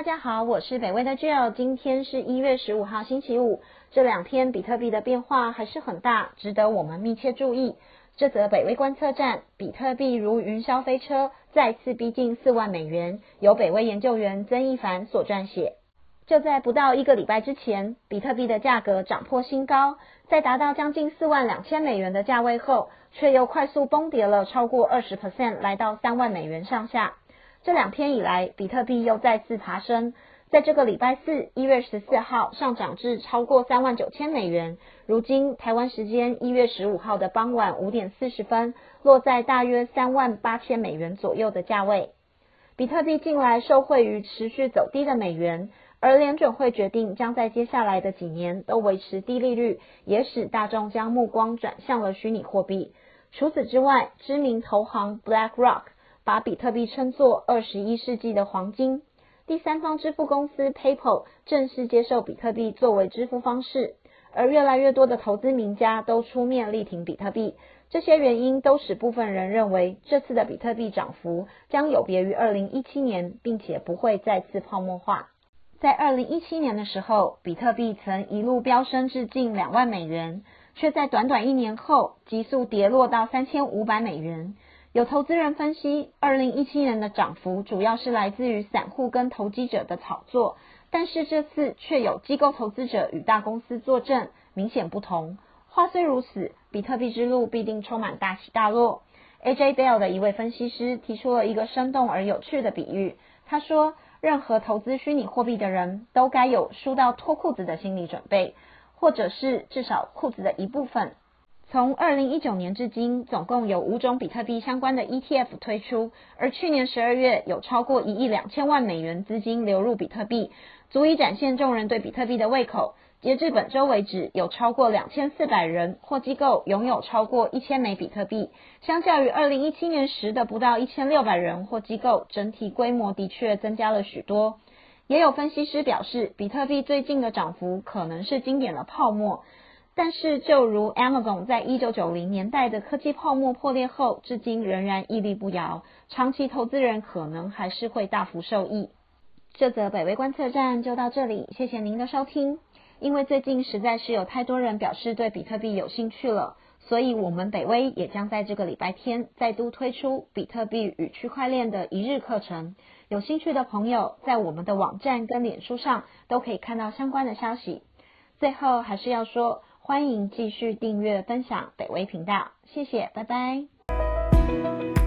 大家好，我是北威的 Jill，今天是一月十五号星期五，这两天比特币的变化还是很大，值得我们密切注意。这则北威观测站，比特币如云霄飞车，再次逼近四万美元，由北威研究员曾一凡所撰写。就在不到一个礼拜之前，比特币的价格涨破新高，在达到将近四万两千美元的价位后，却又快速崩跌了超过二十 percent，来到三万美元上下。这两天以来，比特币又再次爬升，在这个礼拜四，一月十四号上涨至超过三万九千美元。如今，台湾时间一月十五号的傍晚五点四十分，落在大约三万八千美元左右的价位。比特币近来受惠于持续走低的美元，而联准会决定将在接下来的几年都维持低利率，也使大众将目光转向了虚拟货币。除此之外，知名投行 BlackRock。把比特币称作二十一世纪的黄金。第三方支付公司 PayPal 正式接受比特币作为支付方式，而越来越多的投资名家都出面力挺比特币。这些原因都使部分人认为，这次的比特币涨幅将有别于二零一七年，并且不会再次泡沫化。在二零一七年的时候，比特币曾一路飙升至近两万美元，却在短短一年后急速跌落到三千五百美元。有投资人分析，二零一七年的涨幅主要是来自于散户跟投机者的炒作，但是这次却有机构投资者与大公司作证，明显不同。话虽如此，比特币之路必定充满大起大落。AJ Bell 的一位分析师提出了一个生动而有趣的比喻，他说：任何投资虚拟货币的人都该有输到脱裤子的心理准备，或者是至少裤子的一部分。从二零一九年至今，总共有五种比特币相关的 ETF 推出，而去年十二月有超过一亿两千万美元资金流入比特币，足以展现众人对比特币的胃口。截至本周为止，有超过两千四百人或机构拥有超过一千枚比特币，相较于二零一七年时的不到一千六百人或机构，整体规模的确增加了许多。也有分析师表示，比特币最近的涨幅可能是经典的泡沫。但是，就如 Amazon 在一九九零年代的科技泡沫破裂后，至今仍然屹立不摇，长期投资人可能还是会大幅受益。这则北威观测站就到这里，谢谢您的收听。因为最近实在是有太多人表示对比特币有兴趣了，所以我们北威也将在这个礼拜天再度推出比特币与区块链的一日课程。有兴趣的朋友，在我们的网站跟脸书上都可以看到相关的消息。最后还是要说。欢迎继续订阅分享北威频道，谢谢，拜拜。